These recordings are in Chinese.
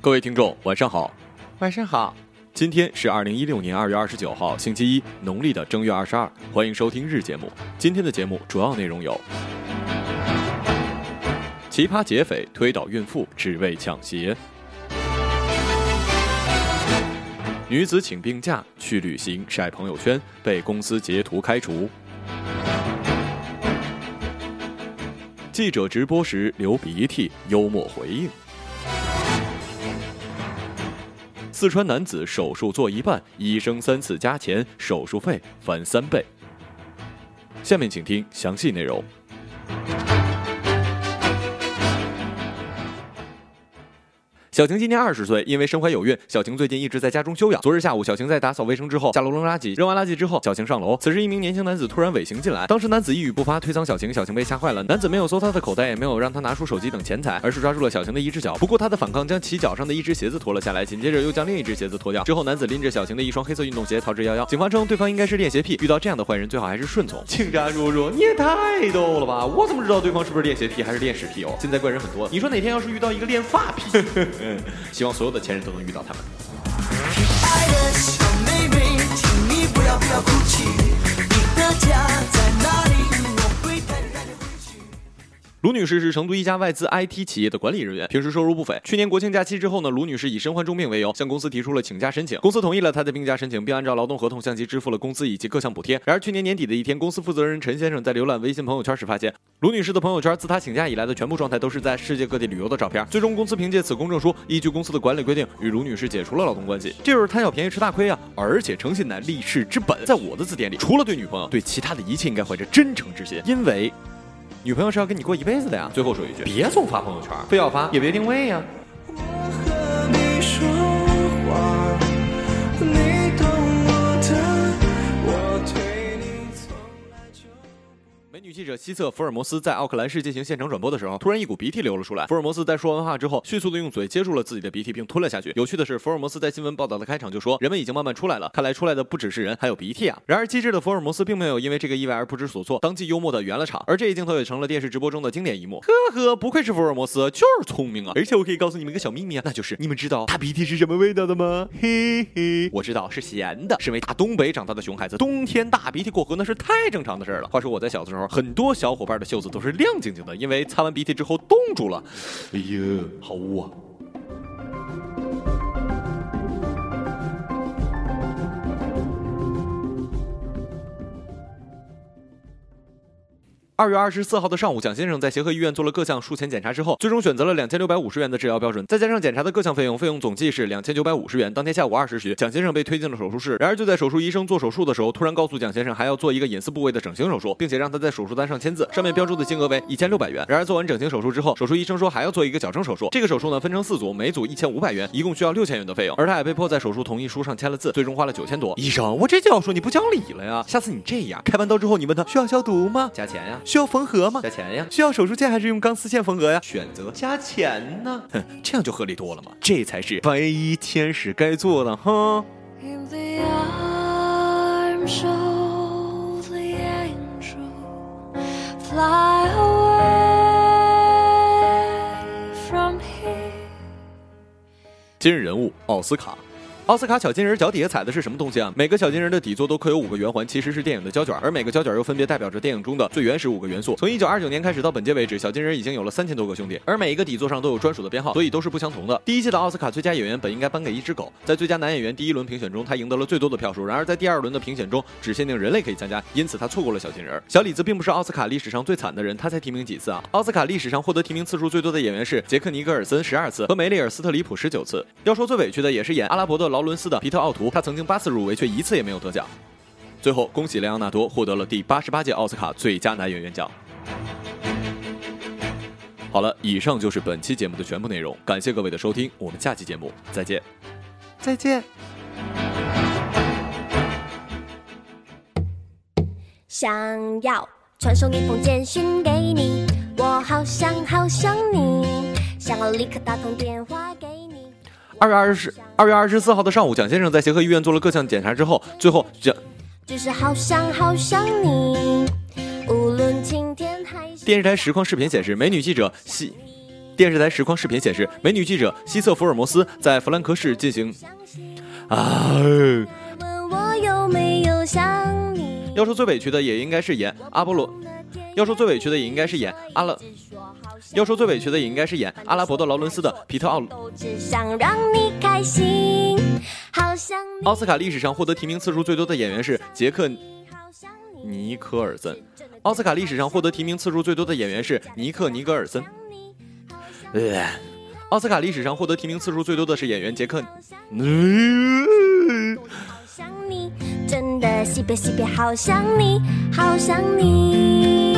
各位听众，晚上好。晚上好，今天是二零一六年二月二十九号，星期一，农历的正月二十二。欢迎收听日节目。今天的节目主要内容有：奇葩劫匪推倒孕妇只为抢鞋；女子请病假去旅行晒朋友圈，被公司截图开除；记者直播时流鼻涕，幽默回应。四川男子手术做一半，医生三次加钱，手术费翻三倍。下面请听详细内容。小晴今年二十岁，因为身怀有孕，小晴最近一直在家中休养。昨日下午，小晴在打扫卫生之后，下楼扔垃圾，扔完垃圾之后，小晴上楼。此时，一名年轻男子突然尾行进来，当时男子一语不发，推搡小晴，小晴被吓坏了。男子没有搜他的口袋，也没有让他拿出手机等钱财，而是抓住了小晴的一只脚。不过他的反抗将其脚上的一只鞋子脱了下来，紧接着又将另一只鞋子脱掉。之后，男子拎着小晴的一双黑色运动鞋逃之夭夭。警方称，对方应该是练鞋癖，遇到这样的坏人最好还是顺从。警察叔叔，你也太逗了吧！我怎么知道对方是不是练鞋癖还是练屎癖哦？现在怪人很多，你说哪天要是遇到一个练发癖，希望所有的前任都能遇到他们。爱的小妹妹，请你不要不要哭泣，你的家卢女士是成都一家外资 IT 企业的管理人员，平时收入不菲。去年国庆假期之后呢，卢女士以身患重病为由，向公司提出了请假申请，公司同意了她的病假申请，并按照劳动合同向其支付了工资以及各项补贴。然而去年年底的一天，公司负责人陈先生在浏览微信朋友圈时发现，卢女士的朋友圈自她请假以来的全部状态都是在世界各地旅游的照片。最终，公司凭借此公证书，依据公司的管理规定，与卢女士解除了劳动关系。这就是贪小便宜吃大亏啊！而且诚信乃立世之本，在我的字典里，除了对女朋友，对其他的一切应该怀着真诚之心，因为。女朋友是要跟你过一辈子的呀。最后说一句，别总发朋友圈，非要发也别定位呀。女记者西侧福尔摩斯在奥克兰市进行现场转播的时候，突然一股鼻涕流了出来。福尔摩斯在说完话之后，迅速的用嘴接住了自己的鼻涕，并吞了下去。有趣的是，福尔摩斯在新闻报道的开场就说：“人们已经慢慢出来了，看来出来的不只是人，还有鼻涕啊。”然而机智的福尔摩斯并没有因为这个意外而不知所措，当即幽默的圆了场。而这一镜头也成了电视直播中的经典一幕。呵呵，不愧是福尔摩斯，就是聪明啊！而且我可以告诉你们一个小秘密啊，那就是你们知道大鼻涕是什么味道的吗？嘿嘿，我知道是咸的。身为大东北长大的熊孩子，冬天大鼻涕过河那是太正常的事儿了。话说我在小的时候，很多小伙伴的袖子都是亮晶晶的，因为擦完鼻涕之后冻住了。哎呀，好污啊！二月二十四号的上午，蒋先生在协和医院做了各项术前检查之后，最终选择了两千六百五十元的治疗标准，再加上检查的各项费用，费用总计是两千九百五十元。当天下午二时许，蒋先生被推进了手术室。然而就在手术医生做手术的时候，突然告诉蒋先生还要做一个隐私部位的整形手术，并且让他在手术单上签字，上面标注的金额为一千六百元。然而做完整形手术之后，手术医生说还要做一个矫正手术，这个手术呢分成四组，每组一千五百元，一共需要六千元的费用。而他也被迫在手术同意书上签了字，最终花了九千多。医生，我这就要说你不讲理了呀！下次你这样，开完刀之后你问他需要消毒吗？加钱呀。需要缝合吗？加钱呀。需要手术线还是用钢丝线缝合呀？选择加钱呢。哼，这样就合理多了嘛。这才是白衣天使该做的哈。In the arms of the angel, fly away from here. 今日人物奥斯卡。奥斯卡小金人脚底下踩的是什么东西啊？每个小金人的底座都刻有五个圆环，其实是电影的胶卷，而每个胶卷又分别代表着电影中的最原始五个元素。从一九二九年开始到本届为止，小金人已经有了三千多个兄弟，而每一个底座上都有专属的编号，所以都是不相同的。第一届的奥斯卡最佳演员本应该颁给一只狗，在最佳男演员第一轮评选中，他赢得了最多的票数。然而在第二轮的评选中，只限定人类可以参加，因此他错过了小金人。小李子并不是奥斯卡历史上最惨的人，他才提名几次啊？奥斯卡历史上获得提名次数最多的演员是杰克尼格尔森十二次和梅丽尔斯特里普十九次。要说最委屈的也是演阿拉伯的劳伦斯的皮特奥图，他曾经八次入围，却一次也没有得奖。最后，恭喜莱昂纳多获得了第八十八届奥斯卡最佳男演员奖。好了，以上就是本期节目的全部内容，感谢各位的收听，我们下期节目再见。再见。想要传送一封简讯给你，我好想好想你，想要立刻打通电话给。二月二十二月二十四号的上午，蒋先生在协和医院做了各项检查之后，最后蒋就是好想好想你，无论晴天还是电视台实况视频显示，美女记者西。电视台实况视频显示，美女记者西瑟福尔摩斯在弗兰克市进行啊。问我有没有想你。要说最委屈的，也应该是演阿波罗。要说最委屈的，也应该是演阿拉。要说最委屈的，也应该是演阿拉伯的劳伦斯的皮特奥。奥斯卡历史上获得提名次数最多的演员是杰克。尼科尔森。奥斯卡历史上获得提名次数最多的演员是尼克尼格尔森。呃，奥斯卡历史上获得提名次数最多的是演员杰克。西北西北，好想你，好想你。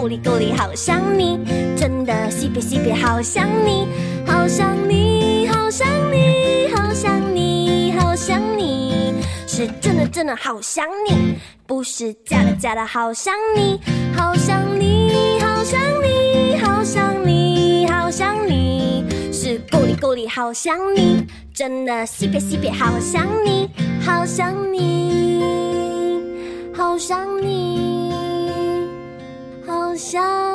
够力够力好想你，真的西北西北好想你，好想你，好想你，好想你，好想你，是真的真的好想你，不是假的假的好想你，好想你，好想你，好想你，好想你，是够力够力好想你，真的西北西北好想你，好想你，好想你，想。